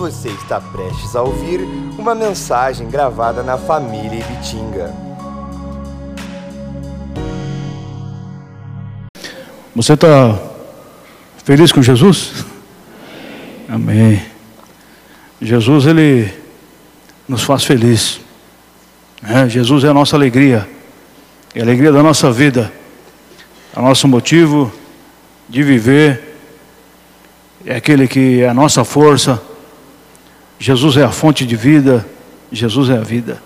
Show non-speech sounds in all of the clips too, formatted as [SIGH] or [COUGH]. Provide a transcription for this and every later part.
Você está prestes a ouvir uma mensagem gravada na família Ibitinga. Você está feliz com Jesus? Amém. Jesus, ele nos faz feliz. É, Jesus é a nossa alegria, é a alegria da nossa vida, é o nosso motivo de viver, é aquele que é a nossa força. Jesus é a fonte de vida, Jesus é a vida.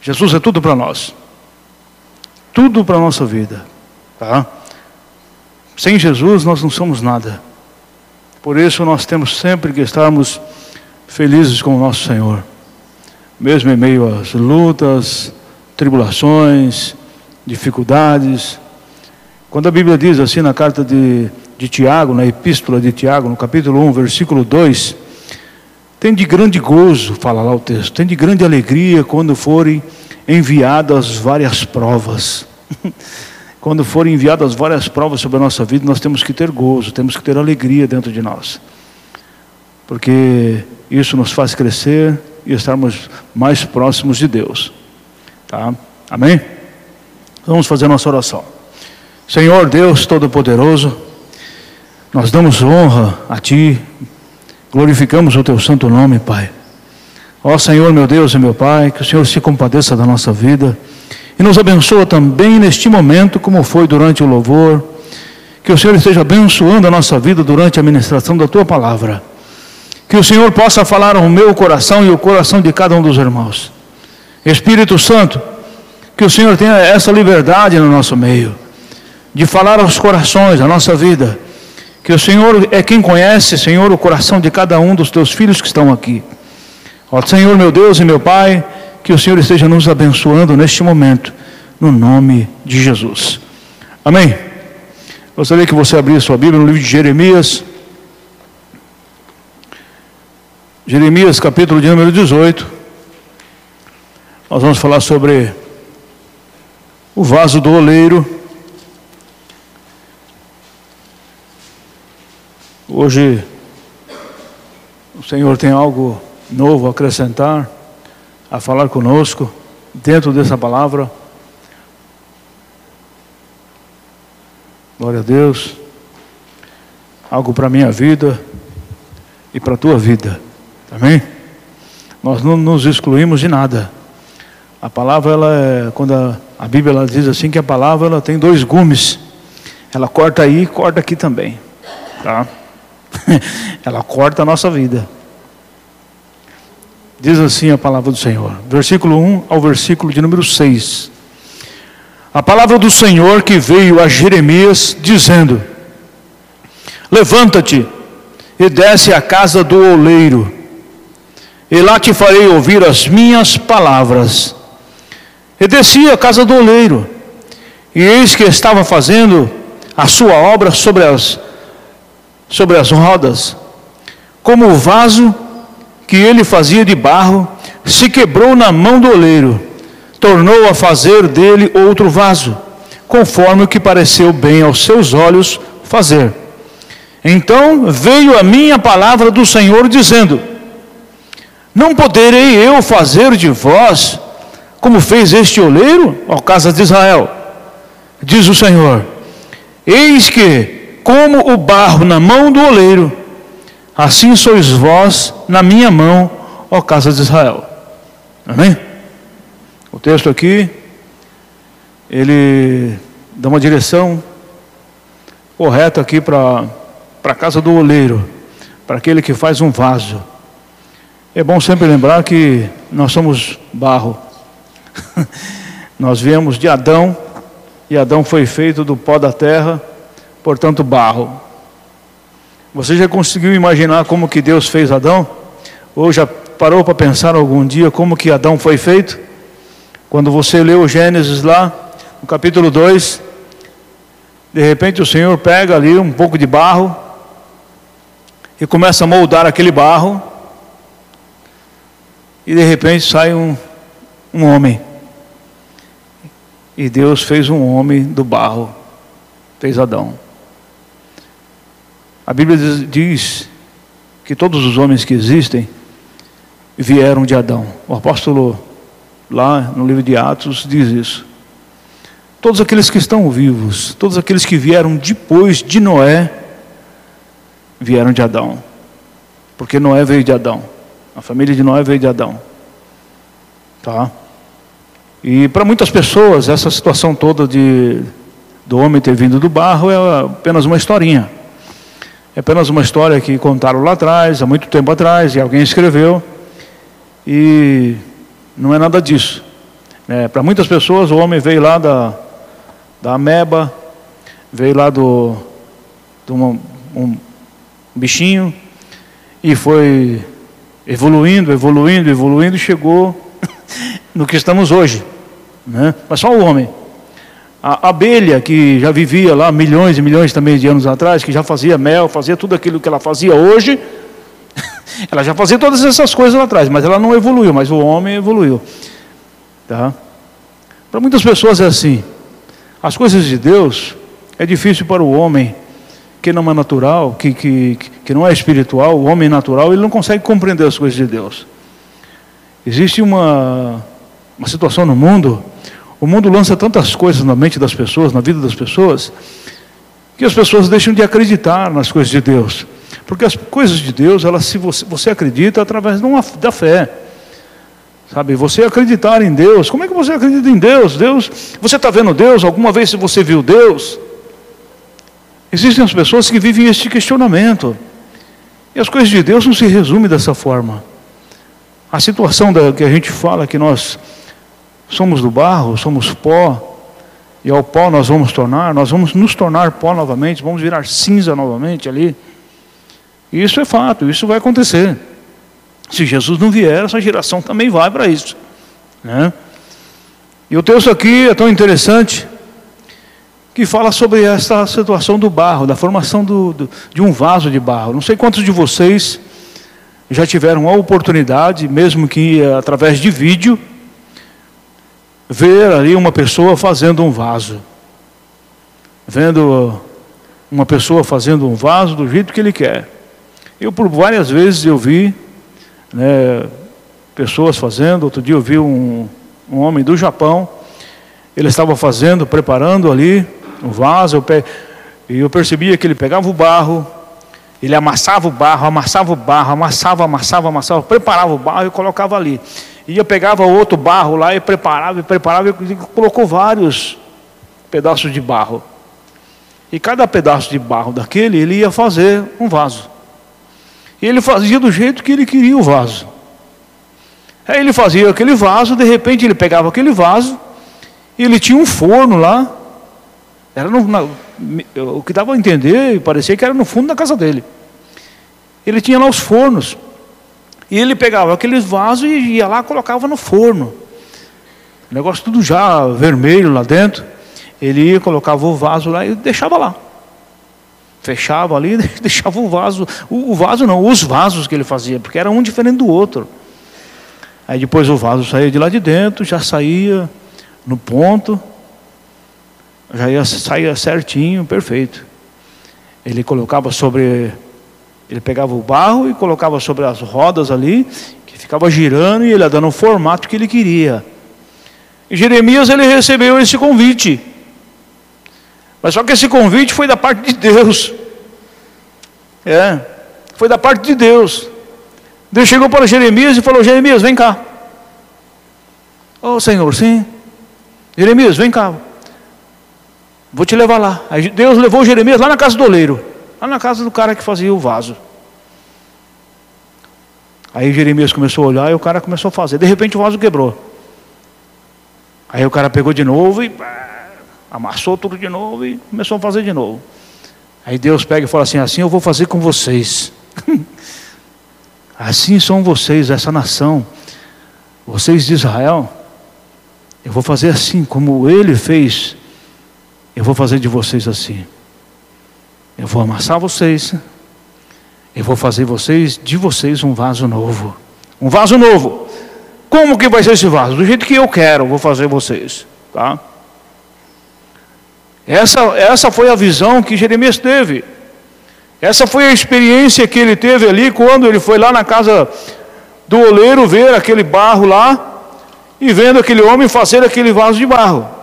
Jesus é tudo para nós, tudo para a nossa vida, tá? Sem Jesus nós não somos nada. Por isso nós temos sempre que estarmos felizes com o nosso Senhor. Mesmo em meio às lutas, tribulações, dificuldades. Quando a Bíblia diz assim na carta de, de Tiago, na epístola de Tiago, no capítulo 1, versículo 2, tem de grande gozo, fala lá o texto, tem de grande alegria quando forem enviadas várias provas. [LAUGHS] quando forem enviadas várias provas sobre a nossa vida, nós temos que ter gozo, temos que ter alegria dentro de nós. Porque isso nos faz crescer e estarmos mais próximos de Deus. Tá? Amém? Vamos fazer nossa oração. Senhor Deus Todo-Poderoso, nós damos honra a Ti, glorificamos o Teu santo nome, Pai. Ó Senhor, meu Deus e meu Pai, que o Senhor se compadeça da nossa vida e nos abençoa também neste momento, como foi durante o louvor. Que o Senhor esteja abençoando a nossa vida durante a ministração da tua palavra. Que o Senhor possa falar ao meu coração e ao coração de cada um dos irmãos. Espírito Santo, que o Senhor tenha essa liberdade no nosso meio, de falar aos corações, a nossa vida. Que o Senhor é quem conhece, Senhor, o coração de cada um dos teus filhos que estão aqui. Ó Senhor, meu Deus e meu Pai, que o Senhor esteja nos abençoando neste momento, no nome de Jesus. Amém. Gostaria que você abrisse sua Bíblia no livro de Jeremias. Jeremias, capítulo de número 18. Nós vamos falar sobre o vaso do oleiro. Hoje o Senhor tem algo novo a acrescentar a falar conosco dentro dessa palavra. Glória a Deus. Algo para a minha vida e para a tua vida. Amém? Nós não nos excluímos de nada. A palavra, ela é, quando a, a Bíblia ela diz assim que a palavra ela tem dois gumes. Ela corta aí e corta aqui também. Tá? [LAUGHS] ela corta a nossa vida. Diz assim a palavra do Senhor, versículo 1 ao versículo de número 6. A palavra do Senhor que veio a Jeremias, dizendo: Levanta-te e desce à casa do oleiro, e lá te farei ouvir as minhas palavras. E desci à casa do oleiro, e eis que estava fazendo a sua obra sobre as, sobre as rodas, como o vaso que ele fazia de barro se quebrou na mão do oleiro, tornou a fazer dele outro vaso, conforme o que pareceu bem aos seus olhos fazer. Então veio a minha palavra do Senhor dizendo: Não poderei eu fazer de vós como fez este oleiro, ó casa de Israel? Diz o Senhor: Eis que, como o barro na mão do oleiro, Assim sois vós na minha mão, ó casa de Israel. Amém? O texto aqui, ele dá uma direção correta aqui para a casa do oleiro, para aquele que faz um vaso. É bom sempre lembrar que nós somos barro. [LAUGHS] nós viemos de Adão, e Adão foi feito do pó da terra, portanto, barro. Você já conseguiu imaginar como que Deus fez Adão? Ou já parou para pensar algum dia como que Adão foi feito? Quando você leu Gênesis lá, no capítulo 2, de repente o Senhor pega ali um pouco de barro e começa a moldar aquele barro, e de repente sai um, um homem. E Deus fez um homem do barro, fez Adão. A Bíblia diz que todos os homens que existem vieram de Adão. O apóstolo, lá no livro de Atos, diz isso. Todos aqueles que estão vivos, todos aqueles que vieram depois de Noé, vieram de Adão. Porque Noé veio de Adão. A família de Noé veio de Adão. Tá? E para muitas pessoas, essa situação toda de do homem ter vindo do barro é apenas uma historinha. É apenas uma história que contaram lá atrás, há muito tempo atrás, e alguém escreveu. E não é nada disso. É, para muitas pessoas, o homem veio lá da, da ameba, veio lá do, de uma, um bichinho, e foi evoluindo, evoluindo, evoluindo, e chegou [LAUGHS] no que estamos hoje. Né? Mas só o homem. A abelha, que já vivia lá milhões e milhões também de anos atrás, que já fazia mel, fazia tudo aquilo que ela fazia hoje, [LAUGHS] ela já fazia todas essas coisas lá atrás, mas ela não evoluiu, mas o homem evoluiu. Tá? Para muitas pessoas é assim. As coisas de Deus é difícil para o homem que não é natural, que, que, que não é espiritual, o homem natural, ele não consegue compreender as coisas de Deus. Existe uma, uma situação no mundo o mundo lança tantas coisas na mente das pessoas, na vida das pessoas, que as pessoas deixam de acreditar nas coisas de Deus. Porque as coisas de Deus, elas, se você, você acredita através uma, da fé. Sabe, você acreditar em Deus. Como é que você acredita em Deus? Deus, você está vendo Deus? Alguma vez você viu Deus? Existem as pessoas que vivem este questionamento. E as coisas de Deus não se resumem dessa forma. A situação da, que a gente fala que nós somos do barro, somos pó, e ao pó nós vamos tornar, nós vamos nos tornar pó novamente, vamos virar cinza novamente ali. Isso é fato, isso vai acontecer. Se Jesus não vier, essa geração também vai para isso. Né? E o texto aqui é tão interessante que fala sobre essa situação do barro, da formação do, do, de um vaso de barro. Não sei quantos de vocês já tiveram a oportunidade, mesmo que através de vídeo, ver ali uma pessoa fazendo um vaso. Vendo uma pessoa fazendo um vaso do jeito que ele quer. Eu por várias vezes eu vi né, pessoas fazendo, outro dia eu vi um, um homem do Japão, ele estava fazendo, preparando ali um vaso, eu pe... e eu percebia que ele pegava o barro, ele amassava o barro, amassava o barro, amassava, amassava, amassava, preparava o barro e colocava ali. E eu pegava outro barro lá e preparava, e preparava, e colocou vários pedaços de barro. E cada pedaço de barro daquele, ele ia fazer um vaso. E ele fazia do jeito que ele queria o vaso. Aí ele fazia aquele vaso, de repente ele pegava aquele vaso, e ele tinha um forno lá. Era no, na, o que dava a entender, e parecia que era no fundo da casa dele. Ele tinha lá os fornos. E ele pegava aqueles vasos e ia lá colocava no forno. O negócio tudo já vermelho lá dentro. Ele ia, colocava o vaso lá e deixava lá. Fechava ali, [LAUGHS] deixava o vaso. O, o vaso não, os vasos que ele fazia, porque era um diferente do outro. Aí depois o vaso saía de lá de dentro, já saía no ponto, já ia, saía certinho, perfeito. Ele colocava sobre ele pegava o barro e colocava sobre as rodas ali, que ficava girando e ele ia dando o formato que ele queria. E Jeremias ele recebeu esse convite. Mas só que esse convite foi da parte de Deus. É, foi da parte de Deus. Deus chegou para Jeremias e falou: Jeremias, vem cá. Ô oh, Senhor, sim. Jeremias, vem cá. Vou te levar lá. Aí Deus levou Jeremias lá na casa do oleiro. Lá na casa do cara que fazia o vaso. Aí Jeremias começou a olhar e o cara começou a fazer. De repente o vaso quebrou. Aí o cara pegou de novo e amassou tudo de novo e começou a fazer de novo. Aí Deus pega e fala assim: Assim eu vou fazer com vocês. [LAUGHS] assim são vocês, essa nação. Vocês de Israel. Eu vou fazer assim, como ele fez. Eu vou fazer de vocês assim. Eu vou amassar vocês. Eu vou fazer vocês de vocês um vaso novo. Um vaso novo. Como que vai ser esse vaso? Do jeito que eu quero, vou fazer vocês, tá? Essa, essa foi a visão que Jeremias teve. Essa foi a experiência que ele teve ali quando ele foi lá na casa do oleiro ver aquele barro lá e vendo aquele homem fazer aquele vaso de barro.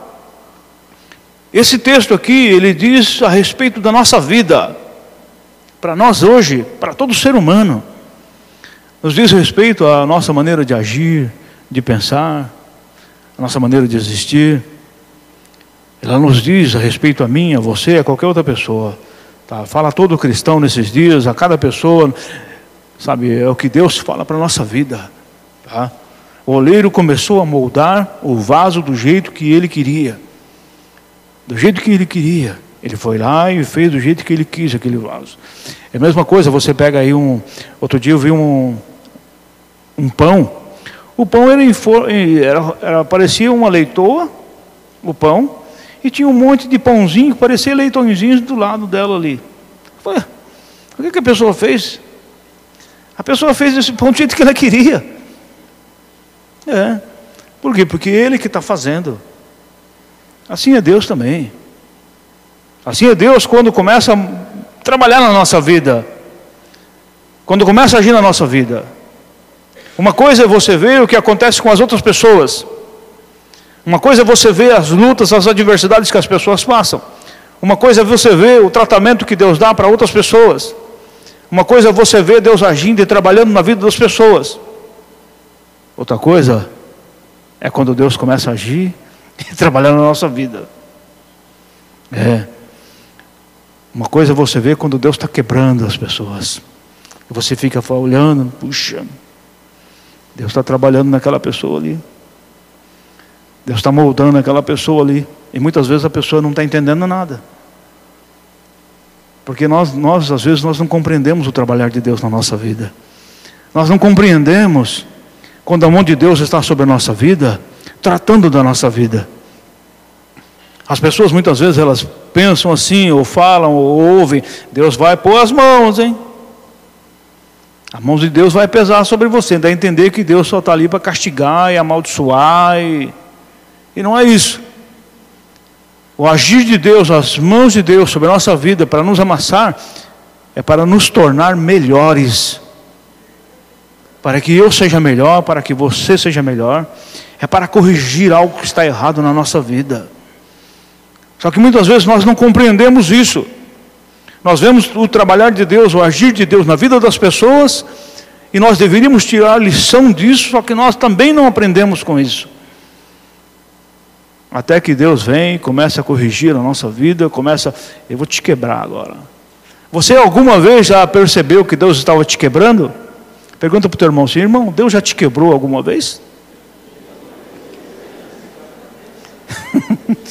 Esse texto aqui, ele diz a respeito da nossa vida, para nós hoje, para todo ser humano, nos diz respeito à nossa maneira de agir, de pensar, a nossa maneira de existir. Ela nos diz a respeito a mim, a você, a qualquer outra pessoa. Tá? Fala a todo cristão nesses dias, a cada pessoa, sabe, é o que Deus fala para a nossa vida. Tá? O oleiro começou a moldar o vaso do jeito que ele queria. Do jeito que ele queria. Ele foi lá e fez do jeito que ele quis aquele vaso. É a mesma coisa, você pega aí um. Outro dia eu vi um, um pão. O pão era, era, era, parecia uma leitoa, o pão, e tinha um monte de pãozinho parecia leitõezinhos do lado dela ali. Falei, o que, que a pessoa fez? A pessoa fez esse pão do jeito que ela queria. É. Por quê? Porque ele que está fazendo. Assim é Deus também. Assim é Deus quando começa a trabalhar na nossa vida. Quando começa a agir na nossa vida. Uma coisa é você ver o que acontece com as outras pessoas. Uma coisa é você ver as lutas, as adversidades que as pessoas passam. Uma coisa é você ver o tratamento que Deus dá para outras pessoas. Uma coisa é você ver Deus agindo e trabalhando na vida das pessoas. Outra coisa é quando Deus começa a agir [LAUGHS] trabalhar na nossa vida. É. Uma coisa você vê quando Deus está quebrando as pessoas. Você fica olhando, puxa, Deus está trabalhando naquela pessoa ali. Deus está moldando aquela pessoa ali. E muitas vezes a pessoa não está entendendo nada. Porque nós, nós, às vezes, nós não compreendemos o trabalhar de Deus na nossa vida. Nós não compreendemos quando a mão de Deus está sobre a nossa vida, tratando da nossa vida. As pessoas muitas vezes elas pensam assim, ou falam, ou ouvem, Deus vai pôr as mãos, hein? A mão de Deus vai pesar sobre você, dá a entender que Deus só está ali para castigar e amaldiçoar, e, e não é isso. O agir de Deus, as mãos de Deus sobre a nossa vida para nos amassar, é para nos tornar melhores. Para que eu seja melhor, para que você seja melhor, é para corrigir algo que está errado na nossa vida. Só que muitas vezes nós não compreendemos isso. Nós vemos o trabalhar de Deus, o agir de Deus na vida das pessoas, e nós deveríamos tirar lição disso, só que nós também não aprendemos com isso. Até que Deus vem começa a corrigir a nossa vida, começa, eu vou te quebrar agora. Você alguma vez já percebeu que Deus estava te quebrando? Pergunta para o teu irmão assim, irmão, Deus já te quebrou alguma vez? [LAUGHS]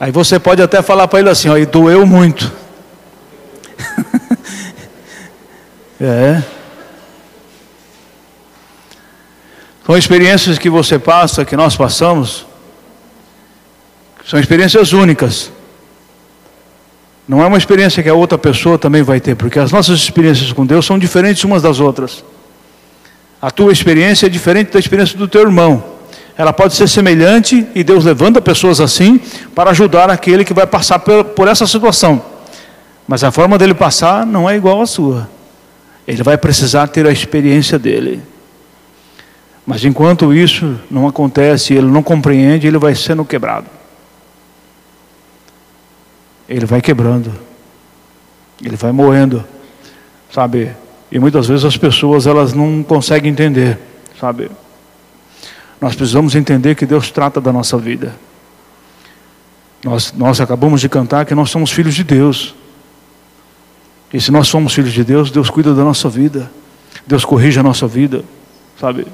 Aí você pode até falar para ele assim, ó, e doeu muito. [LAUGHS] é. São experiências que você passa, que nós passamos, são experiências únicas. Não é uma experiência que a outra pessoa também vai ter, porque as nossas experiências com Deus são diferentes umas das outras. A tua experiência é diferente da experiência do teu irmão ela pode ser semelhante e Deus levanta pessoas assim para ajudar aquele que vai passar por, essa situação. Mas a forma dele passar não é igual à sua. Ele vai precisar ter a experiência dele. Mas enquanto isso não acontece, ele não compreende, ele vai sendo quebrado. Ele vai quebrando. Ele vai moendo. Sabe? E muitas vezes as pessoas elas não conseguem entender, sabe? Nós precisamos entender que Deus trata da nossa vida. Nós, nós acabamos de cantar que nós somos filhos de Deus. E se nós somos filhos de Deus, Deus cuida da nossa vida. Deus corrige a nossa vida, sabe?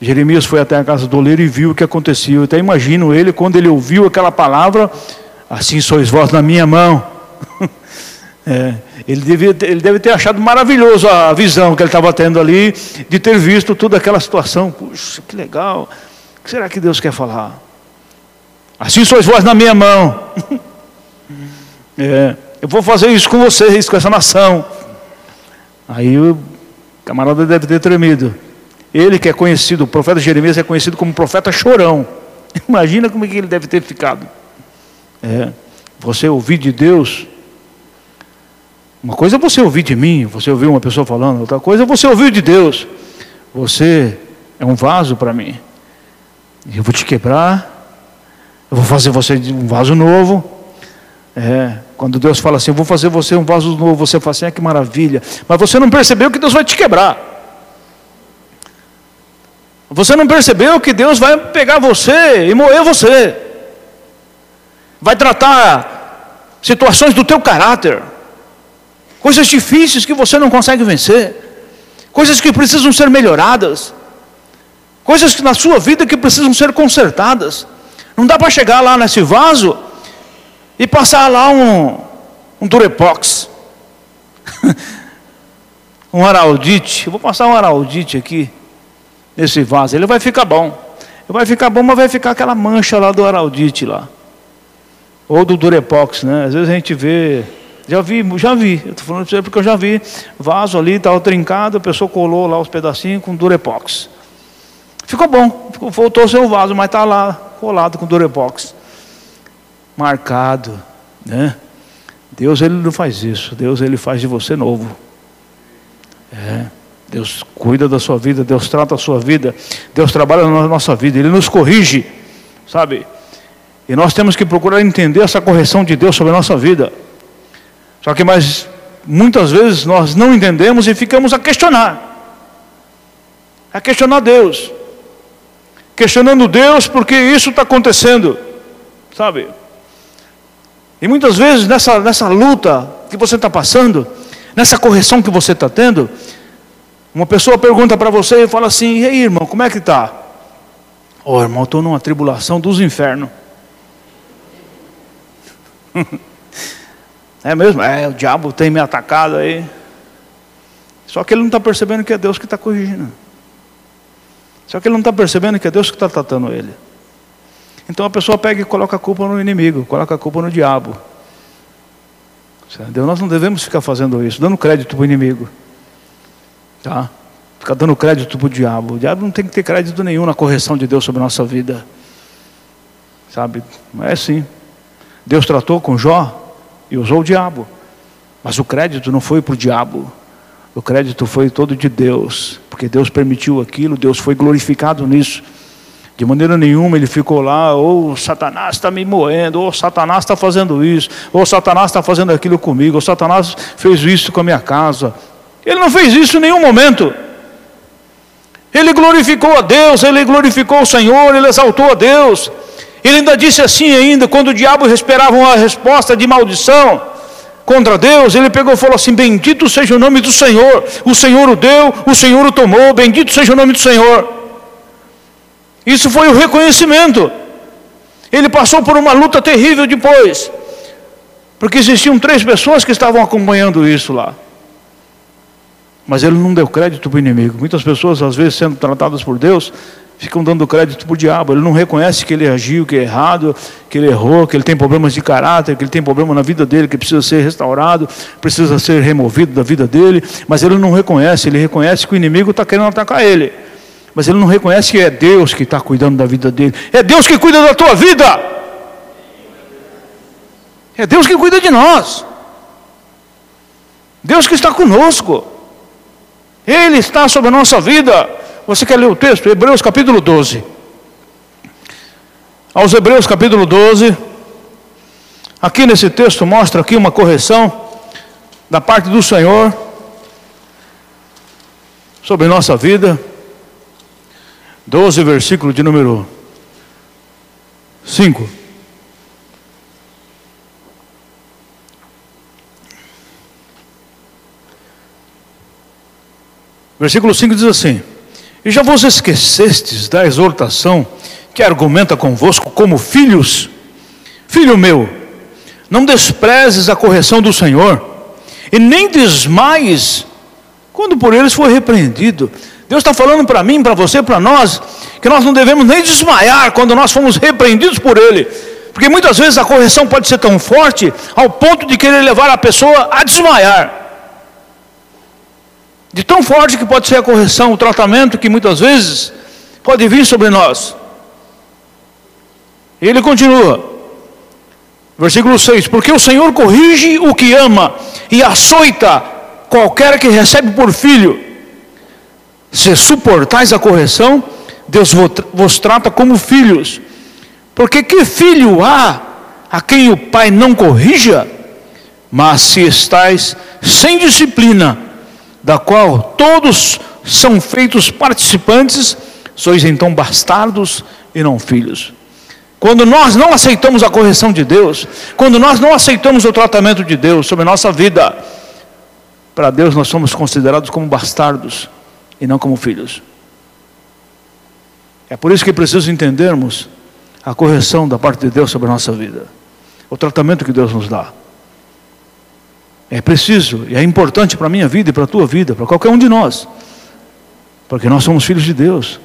Jeremias foi até a casa do oleiro e viu o que acontecia. Eu até imagino ele quando ele ouviu aquela palavra, assim sois vós na minha mão. [LAUGHS] É, ele, devia, ele deve ter achado maravilhoso a visão que ele estava tendo ali, de ter visto toda aquela situação. Puxa, que legal. O que será que Deus quer falar? Assim sois vós na minha mão. [LAUGHS] É, eu vou fazer isso com vocês, com essa nação. Aí o camarada deve ter tremido. Ele que é conhecido, o profeta Jeremias é conhecido como profeta chorão. [LAUGHS] Imagina como é que ele deve ter ficado. É, você ouvir de Deus. Uma coisa é você ouvir de mim, você ouvir uma pessoa falando, outra coisa é você ouvir de Deus. Você é um vaso para mim. Eu vou te quebrar, eu vou fazer você um vaso novo. É, quando Deus fala assim, eu vou fazer você um vaso novo, você fala assim, ah, que maravilha. Mas você não percebeu que Deus vai te quebrar. Você não percebeu que Deus vai pegar você e moer você. Vai tratar situações do teu caráter. Coisas difíceis que você não consegue vencer. Coisas que precisam ser melhoradas. Coisas que na sua vida que precisam ser consertadas. Não dá para chegar lá nesse vaso e passar lá um, um durepox. [LAUGHS] um araldite. Eu vou passar um araldite aqui nesse vaso. Ele vai ficar bom. Vai ficar bom, mas vai ficar aquela mancha lá do araldite lá. Ou do durepox, né? Às vezes a gente vê, já vi, já vi. Eu estou falando para você porque eu já vi vaso ali, estava trincado, a pessoa colou lá os pedacinhos com durepox. Ficou bom, voltou seu vaso, mas está lá colado com durepox. Marcado, né? Deus ele não faz isso. Deus ele faz de você novo. É. Deus cuida da sua vida, Deus trata a sua vida, Deus trabalha na nossa vida, Ele nos corrige, sabe? E nós temos que procurar entender essa correção de Deus sobre a nossa vida. Só que mais muitas vezes nós não entendemos e ficamos a questionar. A questionar Deus. Questionando Deus porque isso está acontecendo. Sabe? E muitas vezes nessa, nessa luta que você está passando, nessa correção que você está tendo, uma pessoa pergunta para você e fala assim: E aí, irmão, como é que está? Oh, irmão, estou numa tribulação dos infernos. [LAUGHS] é mesmo? É, o diabo tem me atacado aí. Só que ele não está percebendo que é Deus que está corrigindo. Só que ele não está percebendo que é Deus que está tratando ele. Então a pessoa pega e coloca a culpa no inimigo, coloca a culpa no diabo. Nós não devemos ficar fazendo isso, dando crédito para o inimigo. Tá? Ficar dando crédito para o diabo. O diabo não tem que ter crédito nenhum na correção de Deus sobre a nossa vida. Sabe? É assim. Deus tratou com Jó e usou o diabo. Mas o crédito não foi para o diabo. O crédito foi todo de Deus. Porque Deus permitiu aquilo, Deus foi glorificado nisso. De maneira nenhuma ele ficou lá, ou oh, Satanás está me moendo, ou oh, Satanás está fazendo isso, ou oh, Satanás está fazendo aquilo comigo, ou Satanás fez isso com a minha casa. Ele não fez isso em nenhum momento. Ele glorificou a Deus, ele glorificou o Senhor, ele exaltou a Deus. Ele ainda disse assim ainda, quando o diabo esperava uma resposta de maldição contra Deus, ele pegou e falou assim: Bendito seja o nome do Senhor. O Senhor o deu, o Senhor o tomou, bendito seja o nome do Senhor. Isso foi o reconhecimento. Ele passou por uma luta terrível depois, porque existiam três pessoas que estavam acompanhando isso lá. Mas ele não deu crédito para o inimigo. Muitas pessoas, às vezes, sendo tratadas por Deus, ficam dando crédito para o diabo. Ele não reconhece que ele agiu, que é errado, que ele errou, que ele tem problemas de caráter, que ele tem problema na vida dele, que precisa ser restaurado, precisa ser removido da vida dele. Mas ele não reconhece, ele reconhece que o inimigo está querendo atacar ele. Mas ele não reconhece que é Deus que está cuidando da vida dele. É Deus que cuida da tua vida. É Deus que cuida de nós. Deus que está conosco. Ele está sobre a nossa vida. Você quer ler o texto? Hebreus capítulo 12. Aos Hebreus capítulo 12. Aqui nesse texto mostra aqui uma correção da parte do Senhor sobre nossa vida. 12, versículo de número 5. Versículo 5 diz assim: E já vos esquecestes da exortação que argumenta convosco como filhos? Filho meu, não desprezes a correção do Senhor, e nem desmaies quando por eles for repreendido. Deus está falando para mim, para você, para nós, que nós não devemos nem desmaiar quando nós fomos repreendidos por Ele, porque muitas vezes a correção pode ser tão forte ao ponto de querer levar a pessoa a desmaiar de tão forte que pode ser a correção, o tratamento que muitas vezes pode vir sobre nós. Ele continua: Versículo 6: Porque o Senhor corrige o que ama e açoita qualquer que recebe por filho. Se suportais a correção, Deus vos trata como filhos. Porque que filho há a quem o pai não corrija? Mas se estais sem disciplina, da qual todos são feitos participantes, sois então bastardos e não filhos. Quando nós não aceitamos a correção de Deus, quando nós não aceitamos o tratamento de Deus sobre a nossa vida, para Deus nós somos considerados como bastardos e não como filhos. É por isso que preciso entendermos a correção da parte de Deus sobre a nossa vida, o tratamento que Deus nos dá. É preciso e é importante para a minha vida e para a tua vida, para qualquer um de nós, porque nós somos filhos de Deus.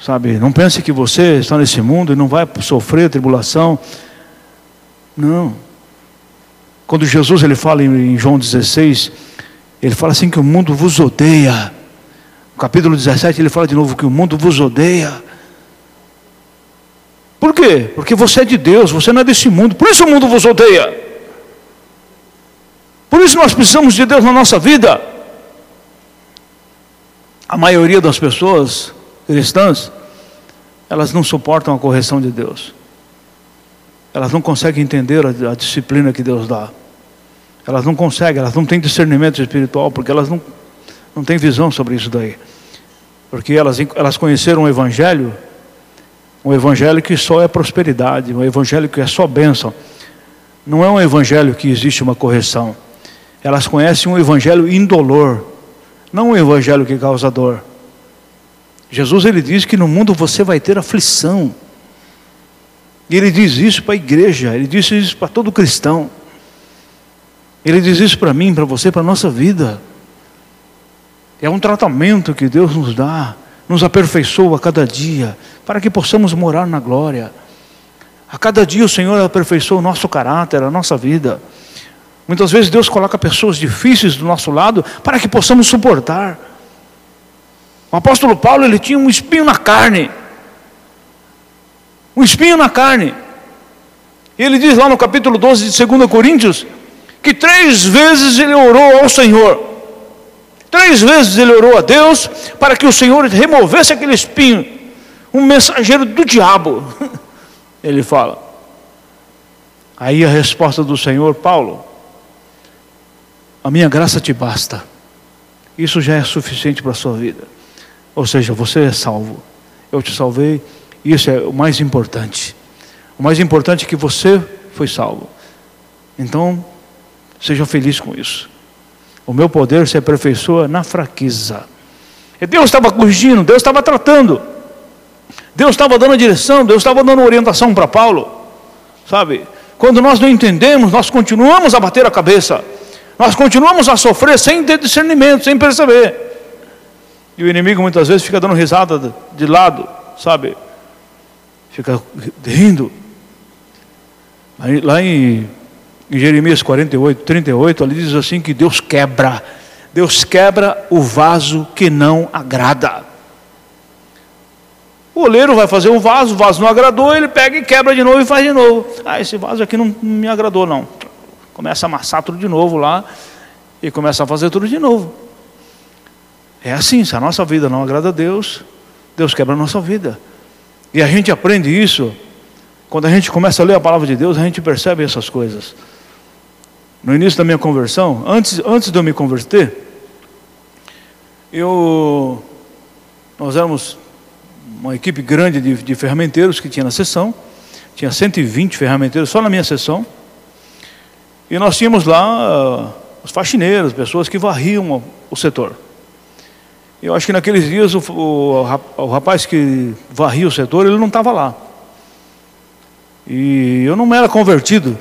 Sabe, não pense que você está nesse mundo e não vai sofrer tribulação. Não. Quando Jesus ele fala em João 16, ele fala assim que o mundo vos odeia. No capítulo 17 ele fala de novo que o mundo vos odeia. Por quê? Porque você é de Deus, você não é desse mundo. Por isso o mundo vos odeia. Por isso nós precisamos de Deus na nossa vida. A maioria das pessoas cristãs, elas não suportam a correção de Deus. Elas não conseguem entender a, a disciplina que Deus dá. Elas não conseguem, elas não têm discernimento espiritual, porque elas não, não têm visão sobre isso daí. Porque elas, elas conheceram o Evangelho, um Evangelho que só é prosperidade, um Evangelho que é só bênção. Não é um Evangelho que existe uma correção. Elas conhecem um Evangelho indolor, não um Evangelho que causa dor. Jesus ele diz que no mundo você vai ter aflição. E ele diz isso para a igreja, ele diz isso para todo cristão. Ele diz isso para mim, para você, para a nossa vida. É um tratamento que Deus nos dá, nos aperfeiçoa a cada dia, para que possamos morar na glória. A cada dia o Senhor aperfeiçoa o nosso caráter, a nossa vida. Muitas vezes Deus coloca pessoas difíceis do nosso lado para que possamos suportar. O apóstolo Paulo ele tinha um espinho na carne. Um espinho na carne. Ele diz lá no capítulo 12 de 2 Coríntios que três vezes ele orou ao Senhor. Três vezes ele orou a Deus para que o Senhor removesse aquele espinho. Um mensageiro do diabo. [LAUGHS] Ele fala. Aí a resposta do Senhor, Paulo, a minha graça te basta. Isso já é suficiente para a sua vida. Ou seja, você é salvo. Eu te salvei. Isso é o mais importante. O mais importante é que você foi salvo. Então, seja feliz com isso. O meu poder se aperfeiçoa na fraqueza. E Deus estava corrigindo, Deus estava tratando. Deus estava dando a direção, Deus estava dando orientação para Paulo. Sabe? Quando nós não entendemos, nós continuamos a bater a cabeça. Nós continuamos a sofrer sem ter discernimento, sem perceber. E o inimigo muitas vezes fica dando risada de lado, sabe? Fica rindo. Lá em, em Jeremias 48, 38, ali diz assim que Deus quebra. Deus quebra o vaso que não agrada. O oleiro vai fazer um vaso, o vaso não agradou, ele pega e quebra de novo e faz de novo. Ah, esse vaso aqui não, me agradou, não. Começa a amassar tudo de novo lá e começa a fazer tudo de novo. É assim, se a nossa vida não agrada a Deus, Deus quebra a nossa vida. E a gente aprende isso quando a gente começa a ler a palavra de Deus, a gente percebe essas coisas. No início da minha conversão, antes, antes de eu me converter, eu, nós éramos uma equipe grande de, de ferramenteiros que tinha na sessão, tinha 120 ferramenteiros só na minha sessão, e nós tínhamos lá uh, os faxineiros, pessoas que varriam o, setor. Eu acho que naqueles dias o, o, o rapaz que varria o setor, ele não estava lá. E eu não era convertido.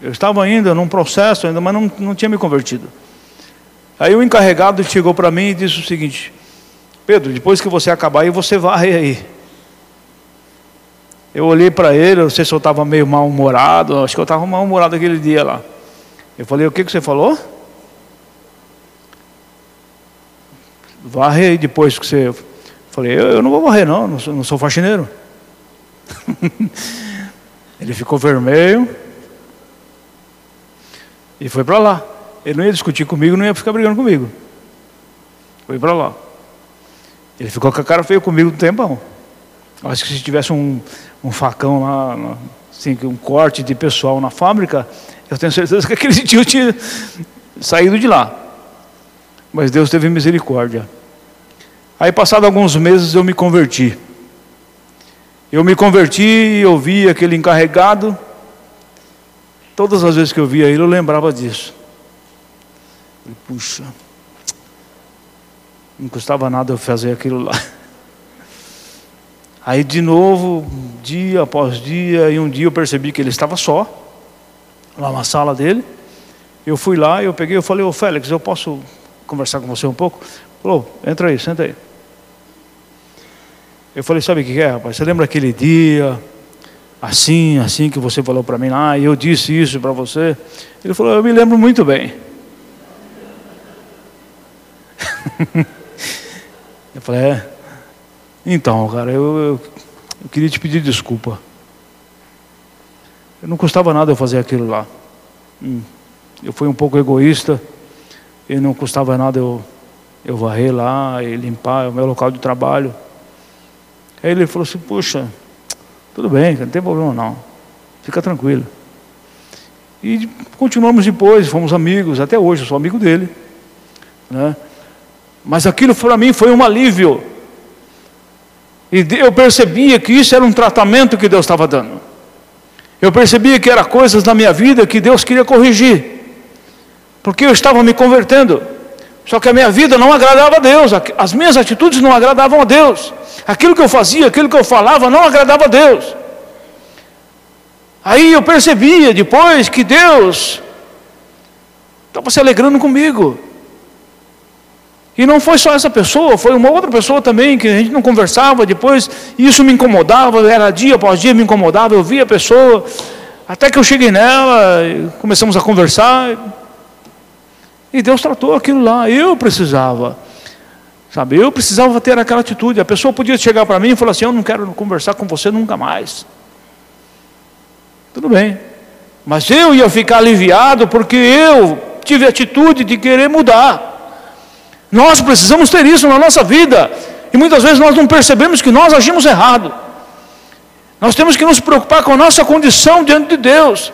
Eu estava ainda num processo, ainda, mas não, não tinha me convertido. Aí o encarregado chegou para mim e disse o seguinte: Pedro, depois que você acabar aí, você varre aí. Eu olhei para ele, não sei se eu estava meio mal-humorado, acho que eu estava mal-humorado aquele dia lá. Eu falei: O que, que você falou? varre aí depois que você. Falei, eu, eu não vou varrer, não, não sou, não sou faxineiro. [LAUGHS] Ele ficou vermelho e foi para lá. Ele não ia discutir comigo, não ia ficar brigando comigo. Foi para lá. Ele ficou com a cara feia comigo um tempão. Acho que se tivesse um, um facão lá, assim, um corte de pessoal na fábrica, eu tenho certeza [LAUGHS] que aquele tio tinha saído de lá. Mas Deus teve misericórdia. Aí, passado alguns meses, eu me converti. Eu me converti e eu vi aquele encarregado. Todas as vezes que eu via ele, eu lembrava disso. Puxa, não custava nada eu fazer aquilo lá. [LAUGHS] Aí de novo, dia após dia, e um dia eu percebi que ele estava só, lá na sala dele. Eu fui lá, eu peguei, eu falei, ô Félix, eu posso conversar com você um pouco? Falou, entra aí, senta aí. Eu falei, sabe o que é, rapaz? Você lembra aquele dia, assim, assim que você falou para mim lá, e eu disse isso para você? Ele falou, eu me lembro muito bem. [LAUGHS] eu falei, é. Então, cara, eu, eu, eu, queria te pedir desculpa. Eu não custava nada eu fazer aquilo lá. Hum, eu fui um pouco egoísta e não custava nada eu, eu varrer lá e limpar o meu local de trabalho. Aí ele falou assim, puxa, tudo bem, não tem problema não. Fica tranquilo. E continuamos depois, fomos amigos, até hoje eu sou amigo dele. Né? Mas aquilo para mim foi um alívio. E eu percebia que isso era um tratamento que Deus estava dando. Eu percebia que eram coisas na minha vida que Deus queria corrigir. Porque eu estava me convertendo. Só que a minha vida não agradava a Deus, as minhas atitudes não agradavam a Deus. Aquilo que eu fazia, aquilo que eu falava não agradava a Deus. Aí eu percebia depois que Deus estava se alegrando comigo. E não foi só essa pessoa, foi uma outra pessoa também que a gente não conversava depois, isso me incomodava, era dia após dia me incomodava, eu via a pessoa, até que eu cheguei nela, começamos a conversar, e Deus tratou aquilo lá, eu precisava, sabe, eu precisava ter aquela atitude, a pessoa podia chegar para mim e falar assim, eu não quero conversar com você nunca mais, tudo bem, mas eu ia ficar aliviado porque eu tive a atitude de querer mudar, nós precisamos ter isso na nossa vida. E muitas vezes nós não percebemos que nós agimos errado. Nós temos que nos preocupar com a nossa condição diante de Deus.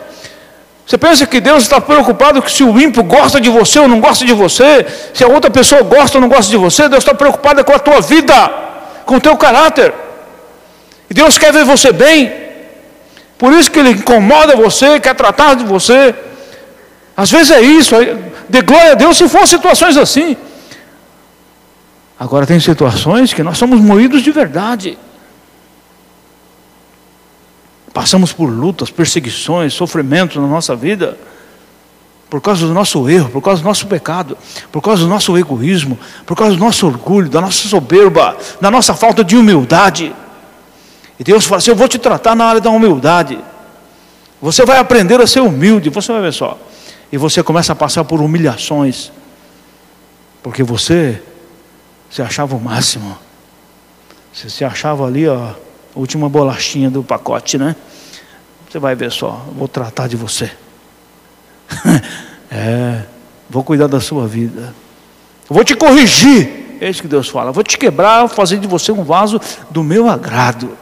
Você pensa que Deus está preocupado se o ímpio gosta de você ou não gosta de você, se a outra pessoa gosta ou não gosta de você, Deus está preocupado com a tua vida, com o teu caráter. E Deus quer ver você bem. Por isso que Ele incomoda você, quer tratar de você. Às vezes é isso, de glória a Deus se for situações assim. Agora tem situações que nós somos moídos de verdade. Passamos por lutas, perseguições, sofrimentos na nossa vida, por causa do nosso erro, por causa do nosso pecado, por causa do nosso egoísmo, por causa do nosso orgulho, da nossa soberba, da nossa falta de humildade. E Deus fala assim: Eu vou te tratar na área da humildade. Você vai aprender a ser humilde, você vai ver só. E você começa a passar por humilhações, porque você você achava o máximo. Você se achava ali, ó, a última bolachinha do pacote, né? Você vai ver só, vou tratar de você. [LAUGHS] é, vou cuidar da sua vida. vou te corrigir. É isso que Deus fala. Vou te quebrar, vou fazer de você um vaso do meu agrado.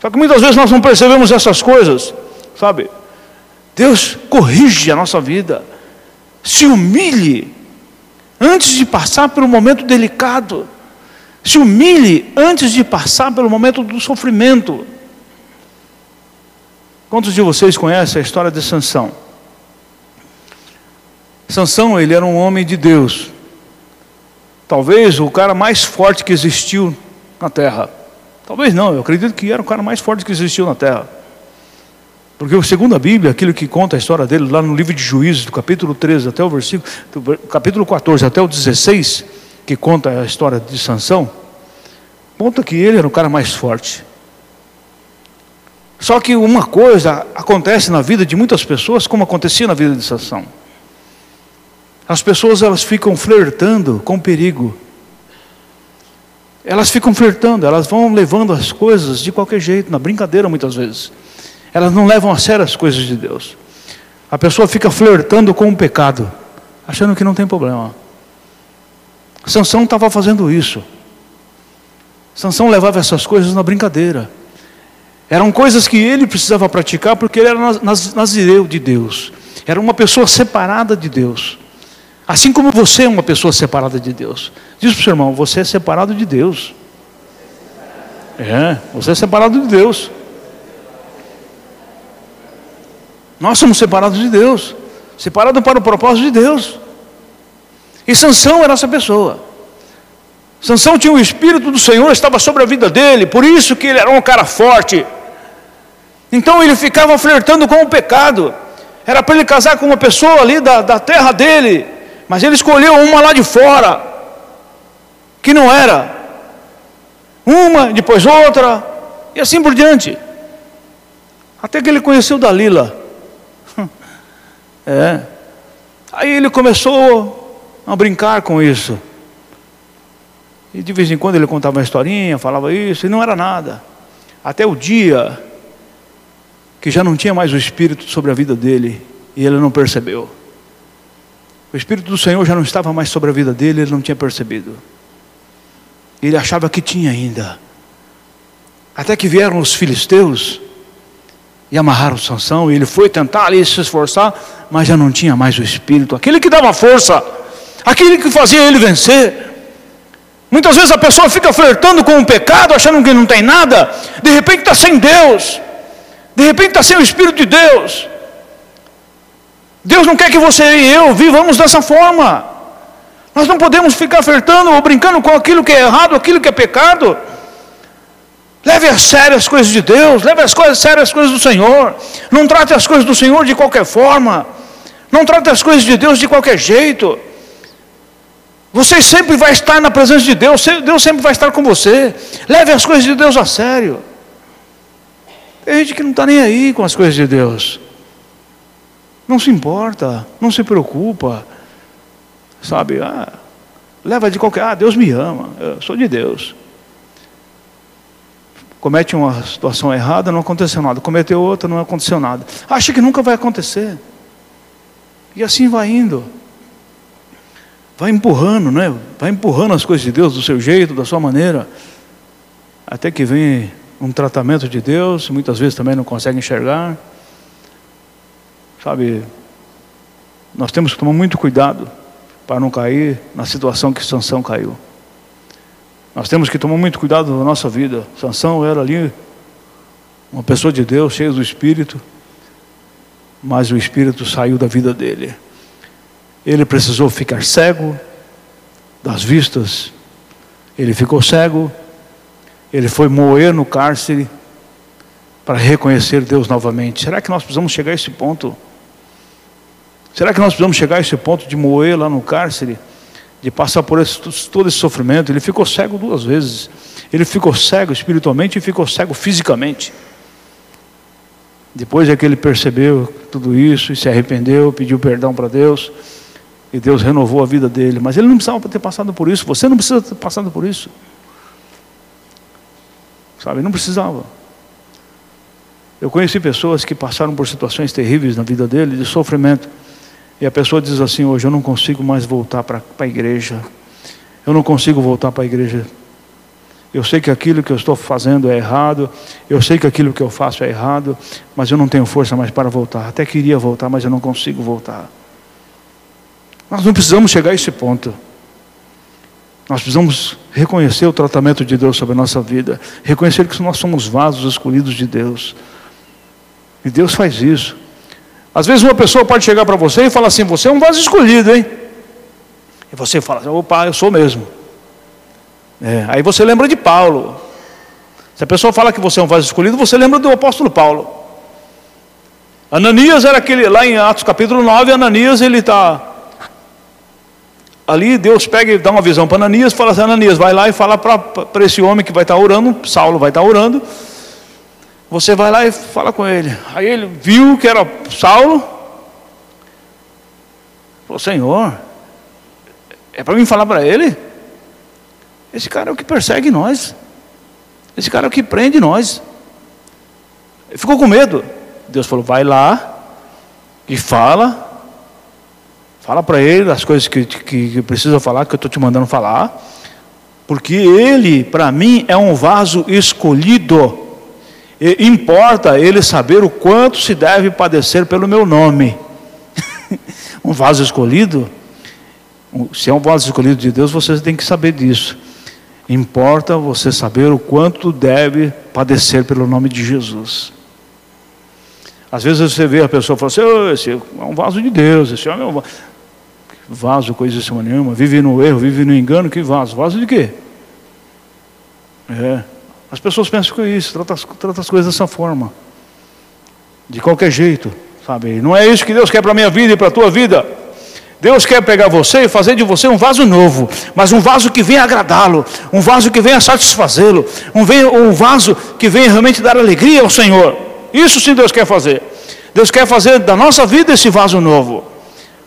Só que muitas vezes nós não percebemos essas coisas, sabe? Deus corrige a nossa vida. Se humilhe antes de passar pelo momento delicado. Se humilhe antes de passar pelo momento do sofrimento. Quantos de vocês conhecem a história de Sansão? Sansão, ele era um homem de Deus. Talvez o cara mais forte que existiu na terra. Talvez não, eu acredito que era o cara mais forte que existiu na terra. Porque segundo a Bíblia, aquilo que conta a história dele lá no livro de Juízes, do capítulo 13 até o versículo, do capítulo 14 até o 16, que conta a história de Sansão, conta que ele era o cara mais forte. Só que uma coisa acontece na vida de muitas pessoas, como acontecia na vida de Sansão. As pessoas elas ficam flertando com perigo. Elas ficam flertando, elas vão levando as coisas de qualquer jeito, na brincadeira muitas vezes. Elas não levam a sério as coisas de Deus. A pessoa fica flertando com o pecado, achando que não tem problema. Sansão estava fazendo isso. Sansão levava essas coisas na brincadeira. Eram coisas que ele precisava praticar porque ele era nazireu de Deus. Era uma pessoa separada de Deus. Assim como você é uma pessoa separada de Deus. Diz para o seu irmão: você é separado de Deus. É, você é separado de Deus. Nós somos separados de Deus, separados para o propósito de Deus. E Sansão era essa pessoa. Sansão tinha o Espírito do Senhor, estava sobre a vida dele, por isso que ele era um cara forte. Então ele ficava flertando com o pecado. Era para ele casar com uma pessoa ali da, da terra dele, mas ele escolheu uma lá de fora, que não era. Uma, depois outra, e assim por diante. Até que ele conheceu Dalila. É. Aí ele começou a brincar com isso. E de vez em quando ele contava uma historinha, falava isso, e não era nada. Até o dia que já não tinha mais o Espírito sobre a vida dele, e ele não percebeu. O Espírito do Senhor já não estava mais sobre a vida dele, ele não tinha percebido. Ele achava que tinha ainda. Até que vieram os filisteus e amarraram Sansão, e ele foi tentar ali se esforçar, mas já não tinha mais o espírito, aquele que dava força, aquele que fazia ele vencer. Muitas vezes a pessoa fica flertando com o pecado, achando que não tem nada, de repente está sem Deus, de repente está sem o Espírito de Deus. Deus não quer que você e eu vivamos dessa forma. Nós não podemos ficar flertando ou brincando com aquilo que é errado, aquilo que é pecado. Leve a sério as coisas de Deus, leve as coisas a sério as coisas do Senhor. Não trate as coisas do Senhor de qualquer forma. Não trate as coisas de Deus de qualquer jeito. Você sempre vai estar na presença de Deus, Deus sempre vai estar com você. Leve as coisas de Deus a sério. Tem gente que não está nem aí com as coisas de Deus. Não se importa, não se preocupa. Sabe, ah, leva de qualquer. Ah, Deus me ama, eu sou de Deus comete uma situação errada, não aconteceu nada. Cometeu outra, não aconteceu nada. Acha que nunca vai acontecer. E assim vai indo. Vai empurrando, né? Vai empurrando as coisas de Deus do seu jeito, da sua maneira. Até que vem um tratamento de Deus, muitas vezes também não consegue enxergar. Sabe, nós temos que tomar muito cuidado para não cair na situação que Sansão caiu. Nós temos que tomar muito cuidado na nossa vida. Sansão era ali uma pessoa de Deus, cheia do Espírito, mas o Espírito saiu da vida dele. Ele precisou ficar cego das vistas. Ele ficou cego. Ele foi moer no cárcere para reconhecer Deus novamente. Será que nós precisamos chegar a esse ponto? Será que nós precisamos chegar a esse ponto de moer lá no cárcere? De passar por esse, todo esse sofrimento. Ele ficou cego duas vezes. Ele ficou cego espiritualmente e ficou cego fisicamente. Depois é que ele percebeu tudo isso e se arrependeu, pediu perdão para Deus. E Deus renovou a vida dele. Mas ele não precisava ter passado por isso. Você não precisa ter passado por isso. Sabe, não precisava. Eu conheci pessoas que passaram por situações terríveis na vida dele, de sofrimento. E a pessoa diz assim: hoje eu não consigo mais voltar para a igreja. Eu não consigo voltar para a igreja. Eu sei que aquilo que eu estou fazendo é errado. Eu sei que aquilo que eu faço é errado. Mas eu não tenho força mais para voltar. Até queria voltar, mas eu não consigo voltar. Nós não precisamos chegar a esse ponto. Nós precisamos reconhecer o tratamento de Deus sobre a nossa vida. Reconhecer que nós somos vasos escolhidos de Deus. E Deus faz isso. Às vezes uma pessoa pode chegar para você e falar assim: Você é um vaso escolhido, hein? E você fala: Opa, eu sou mesmo. É, aí você lembra de Paulo. Se a pessoa fala que você é um vaso escolhido, você lembra do apóstolo Paulo. Ananias era aquele, lá em Atos capítulo 9, Ananias ele está. Ali Deus pega e dá uma visão para Ananias, fala assim: Ananias, vai lá e fala para esse homem que vai estar tá orando, Saulo vai estar tá orando, você vai lá e fala com ele. Aí ele viu que era Saulo. Falou, Senhor, é para mim falar para ele? Esse cara é o que persegue nós. Esse cara é o que prende nós. Ele ficou com medo. Deus falou: vai lá e fala. Fala para ele as coisas que, que, que precisa falar, que eu estou te mandando falar. Porque ele, para mim, é um vaso escolhido. E importa ele saber o quanto se deve padecer pelo meu nome. [LAUGHS] um vaso escolhido, se é um vaso escolhido de Deus, vocês têm que saber disso. Importa você saber o quanto deve padecer pelo nome de Jesus. Às vezes você vê a pessoa falar assim, oh, esse é um vaso de Deus, esse homem é um vaso. Vaso, coisa nenhuma, vive no erro, vive no engano, que vaso? Vaso de quê? É. As pessoas pensam que é isso, tratam as, trata as coisas dessa forma. De qualquer jeito, sabe? Não é isso que Deus quer para a minha vida e para a tua vida. Deus quer pegar você e fazer de você um vaso novo, mas um vaso que venha agradá-lo, um vaso que venha satisfazê-lo, um, um vaso que venha realmente dar alegria ao Senhor. Isso sim Deus quer fazer. Deus quer fazer da nossa vida esse vaso novo.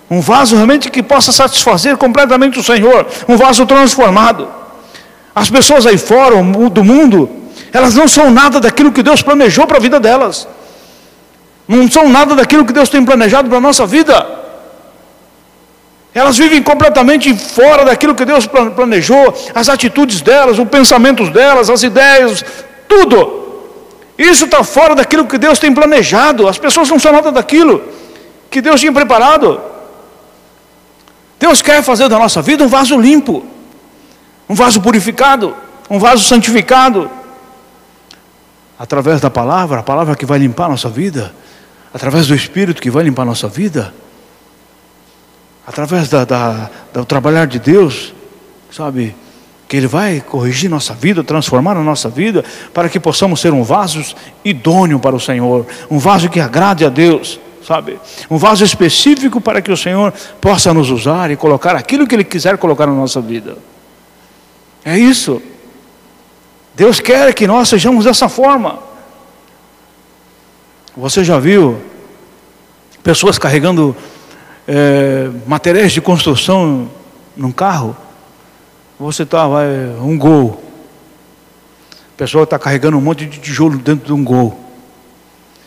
Um vaso realmente que possa satisfazer completamente o Senhor, um vaso transformado. As pessoas aí fora do mundo, elas não são nada daquilo que Deus planejou para a vida delas. Não são nada daquilo que Deus tem planejado para a nossa vida. Elas vivem completamente fora daquilo que Deus planejou, as atitudes delas, os pensamentos delas, as ideias, tudo. Isso está fora daquilo que Deus tem planejado. As pessoas não são nada daquilo que Deus tinha preparado. Deus quer fazer da nossa vida um vaso limpo, um vaso purificado, um vaso santificado. Através da palavra, a palavra que vai limpar a nossa vida, através do Espírito que vai limpar a nossa vida através da, da, do trabalhar de Deus, sabe, que Ele vai corrigir nossa vida, transformar a nossa vida, para que possamos ser um vaso idôneo para o Senhor, um vaso que agrade a Deus, sabe, um vaso específico para que o Senhor possa nos usar e colocar aquilo que Ele quiser colocar na nossa vida. É isso. Deus quer que nós sejamos dessa forma. Você já viu pessoas carregando é, materiais de construção num carro, você está, vai, um gol. A pessoa está carregando um monte de tijolo dentro de um gol.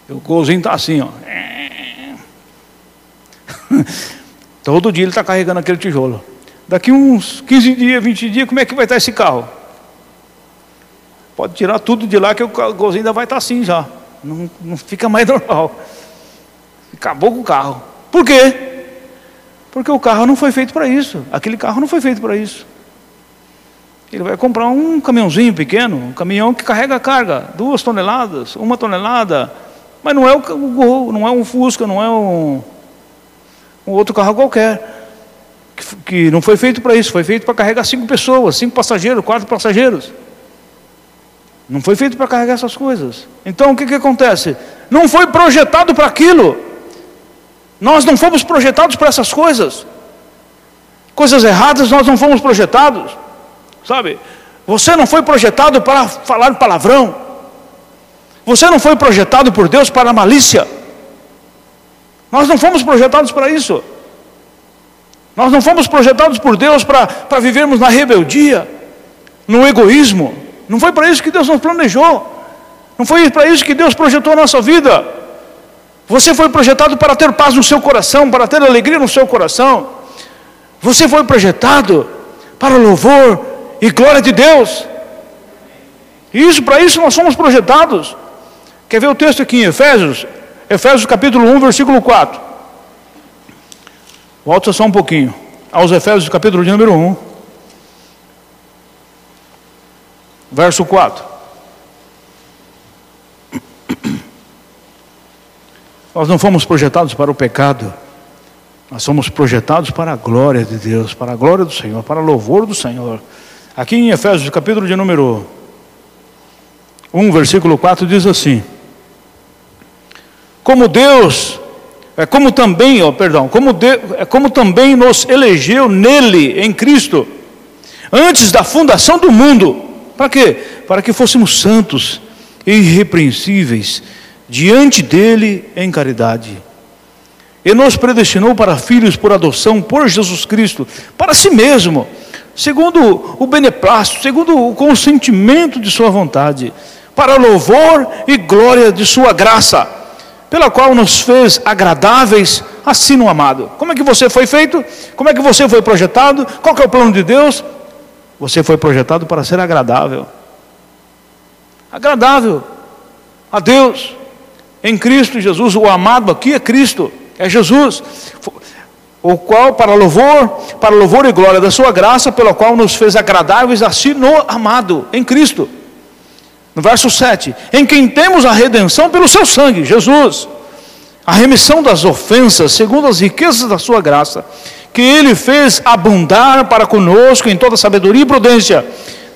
E o golzinho está assim, ó. [LAUGHS] Todo dia ele está carregando aquele tijolo. Daqui uns 15 dias, 20 dias, como é que vai estar esse carro? Pode tirar tudo de lá que o golzinho ainda vai estar assim já. Não, não fica mais [LAUGHS] normal. Acabou com o carro. Por quê? Porque o carro não foi feito para isso. Aquele carro não foi feito para isso. Ele vai comprar um caminhãozinho pequeno, um caminhão que carrega carga, duas toneladas, uma tonelada. Mas não é o Gol, não é um Fusca, não é um, um outro carro qualquer. Que, que não foi feito para isso, foi feito para carregar cinco pessoas, cinco passageiros, quatro passageiros. Não foi feito para carregar essas coisas. Então o que, que acontece? Não foi projetado para aquilo. Nós não fomos projetados para essas coisas. Coisas erradas nós não fomos projetados. Sabe? Você não foi projetado para falar palavrão. Você não foi projetado por Deus para malícia. Nós não fomos projetados para isso. Nós não fomos projetados por Deus para, vivermos na rebeldia, no egoísmo. Não foi para isso que Deus nos planejou. Não foi para isso que Deus projetou a nossa vida. Você foi projetado para ter paz no seu coração, para ter alegria no seu coração. Você foi projetado para louvor e glória de Deus. E isso, para isso nós somos projetados. Quer ver o texto aqui em Efésios? Efésios capítulo 1, versículo 4. Volta só um pouquinho. Aos Efésios capítulo de número 1. Verso 4. [COUGHS] Nós não fomos projetados para o pecado, nós somos projetados para a glória de Deus, para a glória do Senhor, para o louvor do Senhor. Aqui em Efésios, capítulo de número 1, versículo 4, diz assim: Como Deus, é como também, ó, perdão, como, de, é como também nos elegeu nele, em Cristo, antes da fundação do mundo. Para quê? Para que fôssemos santos, irrepreensíveis diante dele em caridade. E nos predestinou para filhos por adoção por Jesus Cristo, para si mesmo, segundo o beneplácito, segundo o consentimento de Sua vontade, para louvor e glória de Sua graça, pela qual nos fez agradáveis assim no amado. Como é que você foi feito? Como é que você foi projetado? Qual que é o plano de Deus? Você foi projetado para ser agradável. Agradável a Deus. Em Cristo Jesus, o amado aqui é Cristo, é Jesus. O qual para louvor, para louvor e glória da sua graça, pela qual nos fez agradáveis assim no amado, em Cristo. No verso 7, em quem temos a redenção pelo seu sangue, Jesus, a remissão das ofensas, segundo as riquezas da sua graça, que ele fez abundar para conosco em toda sabedoria e prudência,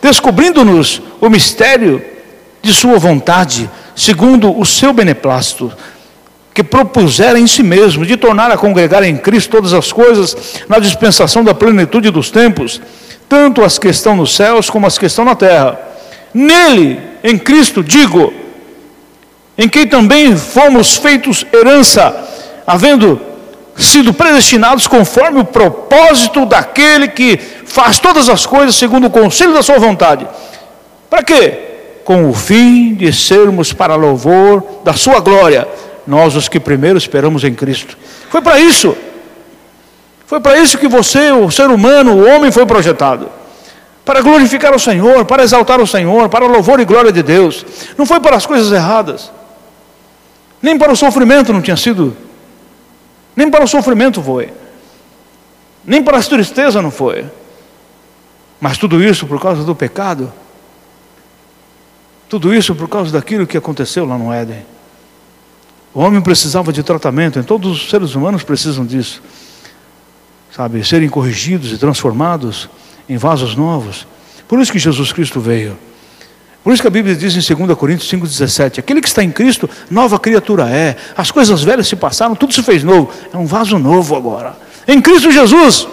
descobrindo-nos o mistério de sua vontade, segundo o seu beneplácito, que propusera em si mesmo de tornar a congregar em Cristo todas as coisas na dispensação da plenitude dos tempos, tanto as que estão nos céus como as que estão na terra Nele, em Cristo, digo, em quem também fomos feitos herança, havendo sido predestinados conforme o propósito daquele que faz todas as coisas segundo o conselho da sua vontade. Para quê? Com o fim de sermos para louvor da sua glória, nós os que primeiro esperamos em Cristo. Foi para isso. Foi para isso que você, o ser humano, o homem foi projetado para glorificar o Senhor, para exaltar o Senhor, para louvor e glória de Deus. Não foi para as coisas erradas, nem para o sofrimento não tinha sido, nem para o sofrimento foi, nem para a tristeza não foi, mas tudo isso por causa do pecado, tudo isso por causa daquilo que aconteceu lá no Éden. O homem precisava de tratamento, e todos os seres humanos precisam disso, sabe, serem corrigidos e transformados em vasos novos. Por isso que Jesus Cristo veio. Por isso que a Bíblia diz em 2 Coríntios 5,17: aquele que está em Cristo, nova criatura é. As coisas velhas se passaram, tudo se fez novo. É um vaso novo agora. Em Cristo Jesus,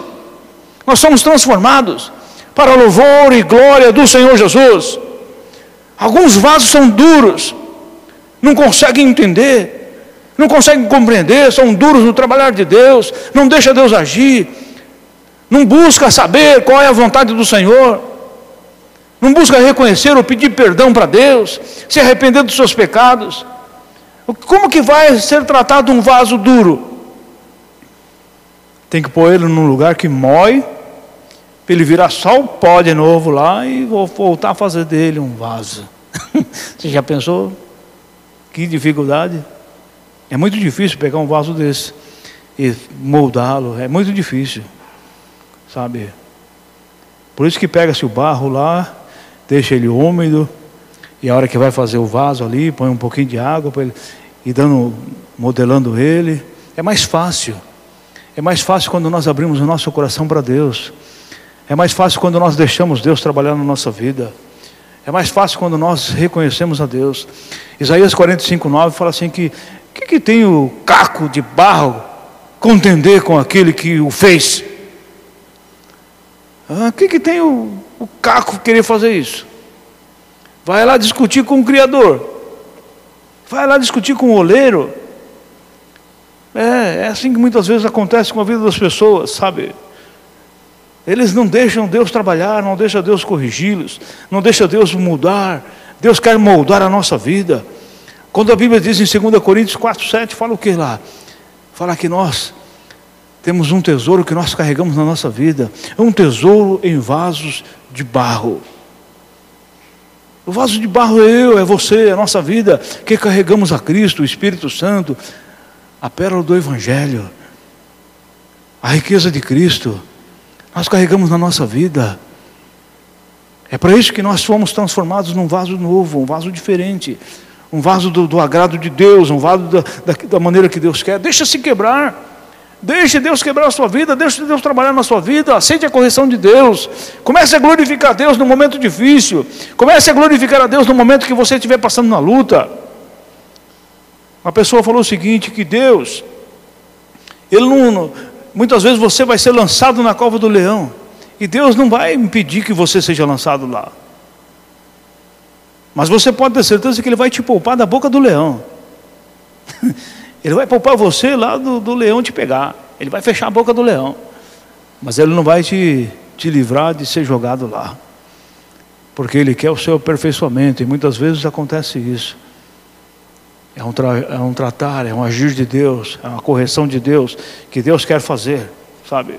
nós somos transformados para louvor e glória do Senhor Jesus. Alguns vasos são duros, não conseguem entender, não conseguem compreender, são duros no trabalhar de Deus, não deixa Deus agir não busca saber qual é a vontade do Senhor, não busca reconhecer ou pedir perdão para Deus, se arrepender dos seus pecados. Como que vai ser tratado um vaso duro? Tem que pôr ele num lugar que mói, para ele virar só o pó de novo lá e vou voltar a fazer dele um vaso. [LAUGHS] Você já pensou? Que dificuldade. É muito difícil pegar um vaso desse e moldá-lo, é muito difícil sabe? Por isso que pega-se o barro lá, deixa ele úmido, e a hora que vai fazer o vaso ali, põe um pouquinho de água para ele e dando, modelando ele, é mais fácil. É mais fácil quando nós abrimos o nosso coração para Deus. É mais fácil quando nós deixamos Deus trabalhar na nossa vida. É mais fácil quando nós reconhecemos a Deus. Isaías 45, 9 fala assim que que, que tem o caco de barro contender com aquele que o fez? Ah, o que, que tem o, o Caco querer fazer isso? Vai lá discutir com o Criador. Vai lá discutir com o oleiro. É, é assim que muitas vezes acontece com a vida das pessoas, sabe? Eles não deixam Deus trabalhar, não deixam Deus corrigi-los, não deixam Deus mudar. Deus quer moldar a nossa vida. Quando a Bíblia diz em 2 Coríntios 4, 7, fala o que lá? Fala que nós temos um tesouro que nós carregamos na nossa vida, é um tesouro em vasos de barro. O vaso de barro é eu, é você, é a nossa vida, que carregamos a Cristo, o Espírito Santo, a pérola do Evangelho, a riqueza de Cristo, nós carregamos na nossa vida. É para isso que nós fomos transformados num vaso novo, um vaso diferente, um vaso do, do agrado de Deus, um vaso da, da, da maneira que Deus quer. Deixa se quebrar. Deixe Deus quebrar a sua vida, deixe Deus trabalhar na sua vida, aceite a correção de Deus. Comece a glorificar a Deus no momento difícil. Comece a glorificar a Deus no momento que você estiver passando na luta. Uma pessoa falou o seguinte: que Deus, Ele não, muitas vezes você vai ser lançado na cova do leão, e Deus não vai impedir que você seja lançado lá. Mas você pode ter certeza que Ele vai te poupar da boca do leão. [LAUGHS] Ele vai poupar você lá do, do leão te pegar. Ele vai fechar a boca do leão. Mas ele não vai te, te livrar de ser jogado lá. Porque ele quer o seu aperfeiçoamento. E muitas vezes acontece isso. É um, é um tratar, é um agir de Deus, é uma correção de Deus que Deus quer fazer, sabe?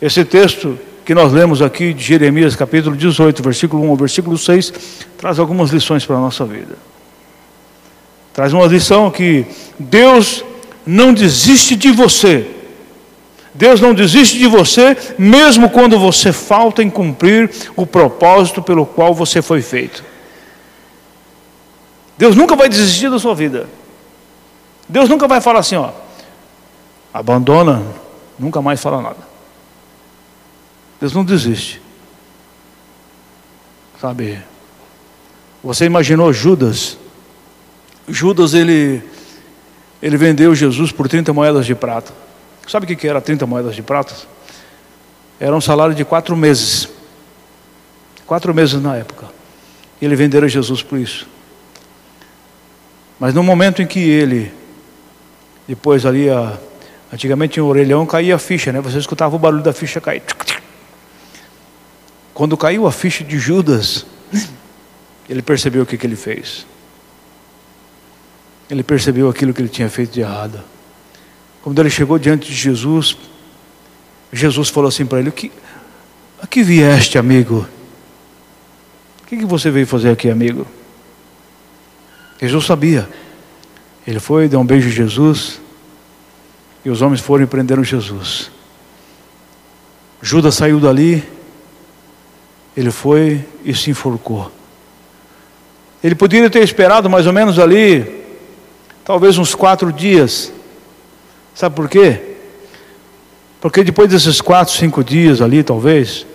Esse texto que nós lemos aqui de Jeremias, capítulo 18, versículo 1 ao versículo 6, traz algumas lições para a nossa vida. Traz uma lição que Deus não desiste de você. Deus não desiste de você, mesmo quando você falta em cumprir o propósito pelo qual você foi feito. Deus nunca vai desistir da sua vida. Deus nunca vai falar assim, ó, abandona, nunca mais fala nada. Deus não desiste. Sabe? Você imaginou Judas? Judas ele ele vendeu Jesus por 30 moedas de prata. Sabe o que era 30 moedas de prata? Era um salário de quatro meses. Quatro meses na época. Ele vendera Jesus por isso. Mas no momento em que ele, depois ali, a, antigamente em orelhão caía a ficha, né? Você escutava o barulho da ficha cair. Quando caiu a ficha de Judas, ele percebeu o que, que ele fez. Ele percebeu aquilo que ele tinha feito de errado. Quando ele chegou diante de Jesus, Jesus falou assim para ele: que, A que vieste, amigo? O que, que você veio fazer aqui, amigo? Jesus sabia. Ele foi, deu um beijo a Jesus, e os homens foram e prenderam Jesus. Judas saiu dali, ele foi e se enforcou. Ele poderia ter esperado mais ou menos ali, talvez uns quatro dias. Sabe por quê? Porque depois desses quatro, cinco dias ali, talvez,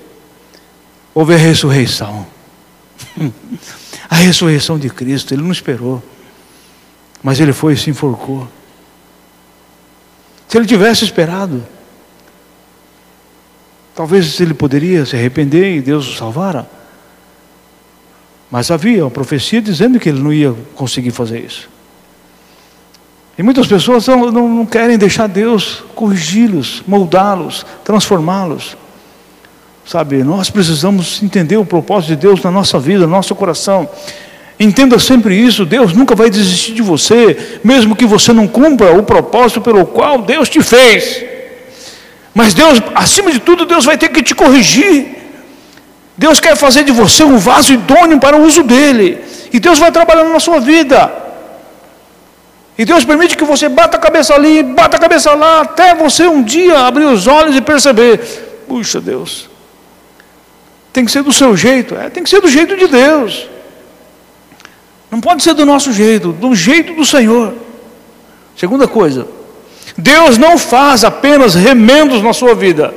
houve a ressurreição. [LAUGHS] a ressurreição de Cristo. Ele não esperou, mas ele foi e se enforcou. Se ele tivesse esperado, Talvez ele poderia se arrepender e Deus o salvara. Mas havia uma profecia dizendo que ele não ia conseguir fazer isso. E muitas pessoas não, não, não querem deixar Deus corrigi-los, moldá-los, transformá-los. Sabe, nós precisamos entender o propósito de Deus na nossa vida, no nosso coração. Entenda sempre isso: Deus nunca vai desistir de você, mesmo que você não cumpra o propósito pelo qual Deus te fez. Mas Deus, acima de tudo, Deus vai ter que te corrigir. Deus quer fazer de você um vaso idôneo para o uso dele. E Deus vai trabalhando na sua vida. E Deus permite que você bata a cabeça ali, bata a cabeça lá, até você um dia abrir os olhos e perceber: puxa, Deus, tem que ser do seu jeito, é, tem que ser do jeito de Deus. Não pode ser do nosso jeito, do jeito do Senhor. Segunda coisa, Deus não faz apenas remendos na sua vida.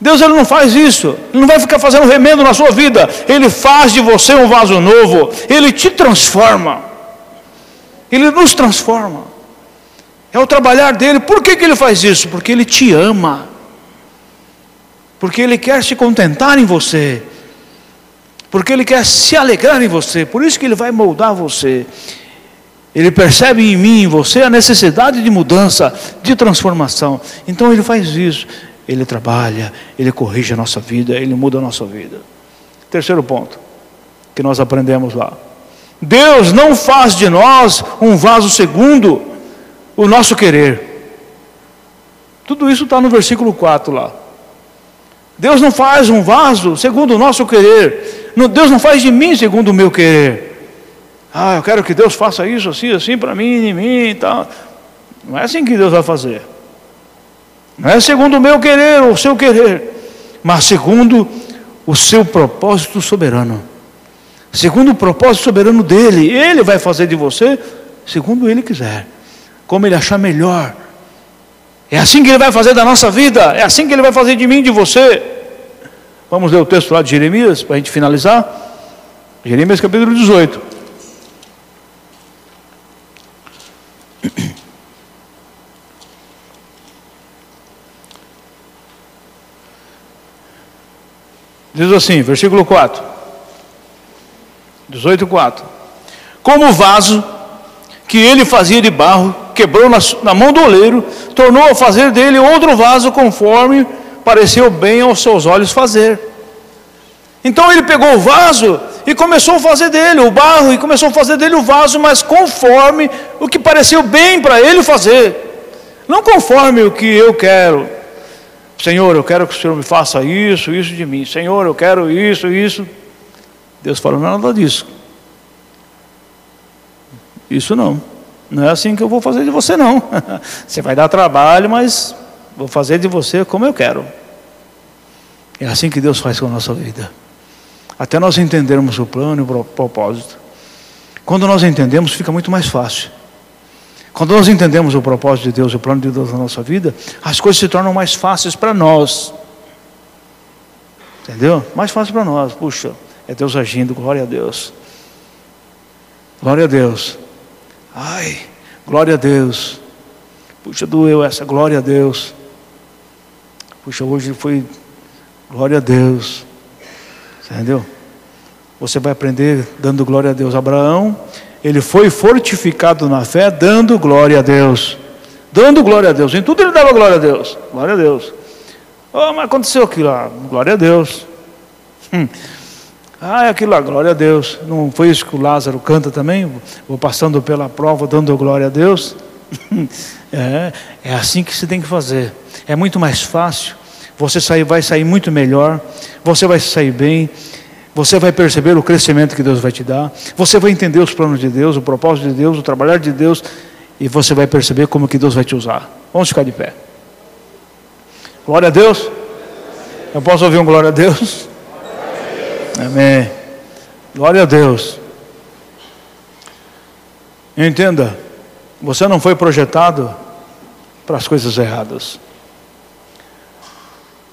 Deus ele não faz isso. Ele não vai ficar fazendo remendo na sua vida. Ele faz de você um vaso novo. Ele te transforma. Ele nos transforma. É o trabalhar dele. Por que, que ele faz isso? Porque ele te ama. Porque ele quer se contentar em você. Porque ele quer se alegrar em você. Por isso que ele vai moldar você. Ele percebe em mim, em você, a necessidade de mudança, de transformação. Então ele faz isso. Ele trabalha, ele corrige a nossa vida, ele muda a nossa vida. Terceiro ponto que nós aprendemos lá. Deus não faz de nós um vaso segundo o nosso querer. Tudo isso está no versículo 4 lá. Deus não faz um vaso segundo o nosso querer. Deus não faz de mim segundo o meu querer. Ah, eu quero que Deus faça isso assim, assim para mim, em mim e tal. Não é assim que Deus vai fazer. Não é segundo o meu querer ou o seu querer, mas segundo o seu propósito soberano. Segundo o propósito soberano dele, ele vai fazer de você segundo ele quiser, como ele achar melhor. É assim que ele vai fazer da nossa vida, é assim que ele vai fazer de mim de você. Vamos ler o texto lá de Jeremias para a gente finalizar. Jeremias capítulo 18. Diz assim, versículo 4. 18, 4. Como o vaso que ele fazia de barro, quebrou na, na mão do oleiro, tornou a fazer dele outro vaso conforme pareceu bem aos seus olhos fazer. Então ele pegou o vaso e começou a fazer dele o barro, e começou a fazer dele o vaso, mas conforme o que pareceu bem para ele fazer, não conforme o que eu quero. Senhor, eu quero que o Senhor me faça isso, isso de mim. Senhor, eu quero isso, isso. Deus falou: não é nada disso. Isso não. Não é assim que eu vou fazer de você, não. [LAUGHS] Você vai dar trabalho, mas vou fazer de você como eu quero. É assim que Deus faz com a nossa vida. Até nós entendermos o plano e o propósito. Quando nós entendemos, fica muito mais fácil. Quando nós entendemos o propósito de Deus, o plano de Deus na nossa vida, as coisas se tornam mais fáceis para nós. Entendeu? Mais fácil para nós. Puxa, é Deus agindo, glória a Deus. Glória a Deus. Ai, glória a Deus. Puxa, doeu essa, glória a Deus. Puxa, hoje foi, glória a Deus. Entendeu? Você vai aprender dando glória a Deus. Abraão, ele foi fortificado na fé, dando glória a Deus. Dando glória a Deus. Em tudo ele dava glória a Deus. Glória a Deus. Oh, mas aconteceu aquilo lá. Glória a Deus. Hum. Ah, é aquilo lá, glória a Deus. Não foi isso que o Lázaro canta também? Vou passando pela prova, dando glória a Deus. [LAUGHS] é, é assim que se tem que fazer. É muito mais fácil você sair, vai sair muito melhor, você vai sair bem, você vai perceber o crescimento que Deus vai te dar, você vai entender os planos de Deus, o propósito de Deus, o trabalhar de Deus, e você vai perceber como que Deus vai te usar. Vamos ficar de pé. Glória a Deus. Eu posso ouvir um glória a Deus? Amém. Glória a Deus. Entenda, você não foi projetado para as coisas erradas.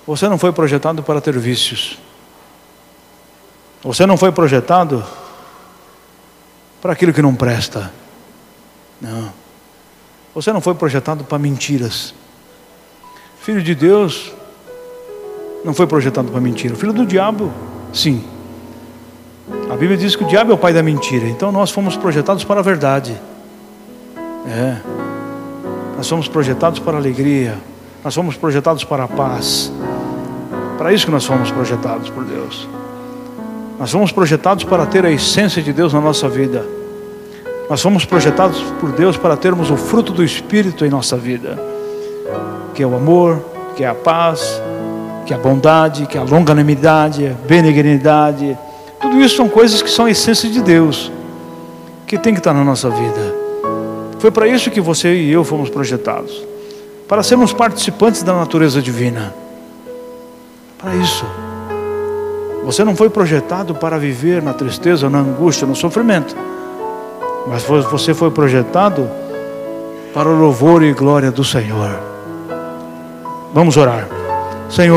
Você não foi projetado para ter vícios. Você não foi projetado para aquilo que não presta. Não. Você não foi projetado para mentiras. Filho de Deus não foi projetado para mentira. Filho do diabo, sim. A Bíblia diz que o diabo é o pai da mentira. Então nós fomos projetados para a verdade. É. Nós fomos projetados para a alegria. Nós fomos projetados para a paz. Para isso que nós fomos projetados por Deus. Nós fomos projetados para ter a essência de Deus na nossa vida. Nós fomos projetados por Deus para termos o fruto do Espírito em nossa vida, que é o amor, que é a paz, que é a bondade, que é a longanimidade, a benignidade. Tudo isso são coisas que são a essência de Deus, que tem que estar na nossa vida. Foi para isso que você e eu fomos projetados para sermos participantes da natureza divina para isso. Você não foi projetado para viver na tristeza, na angústia, no sofrimento. Mas você foi projetado para o louvor e glória do Senhor. Vamos orar. Senhor.